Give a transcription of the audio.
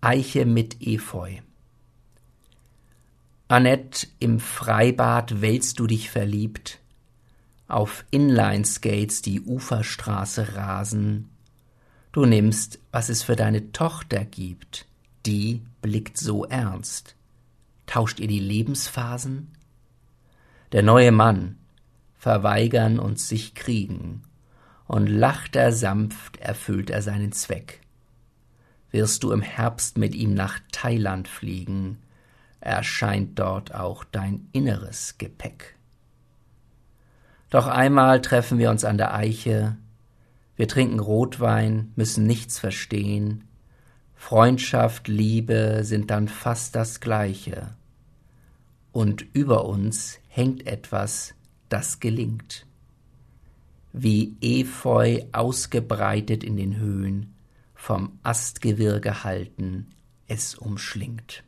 Eiche mit Efeu. Annette, im Freibad wälzt du dich verliebt, auf Inline-Skates die Uferstraße rasen. Du nimmst, was es für deine Tochter gibt, die blickt so ernst. Tauscht ihr die Lebensphasen? Der neue Mann, verweigern und sich kriegen, und lacht er sanft, erfüllt er seinen Zweck. Wirst du im Herbst mit ihm nach Thailand fliegen, erscheint dort auch dein inneres Gepäck. Doch einmal treffen wir uns an der Eiche, wir trinken Rotwein, müssen nichts verstehen, Freundschaft, Liebe sind dann fast das gleiche, und über uns hängt etwas, das gelingt. Wie Efeu ausgebreitet in den Höhen, vom Astgewirr gehalten, es umschlingt.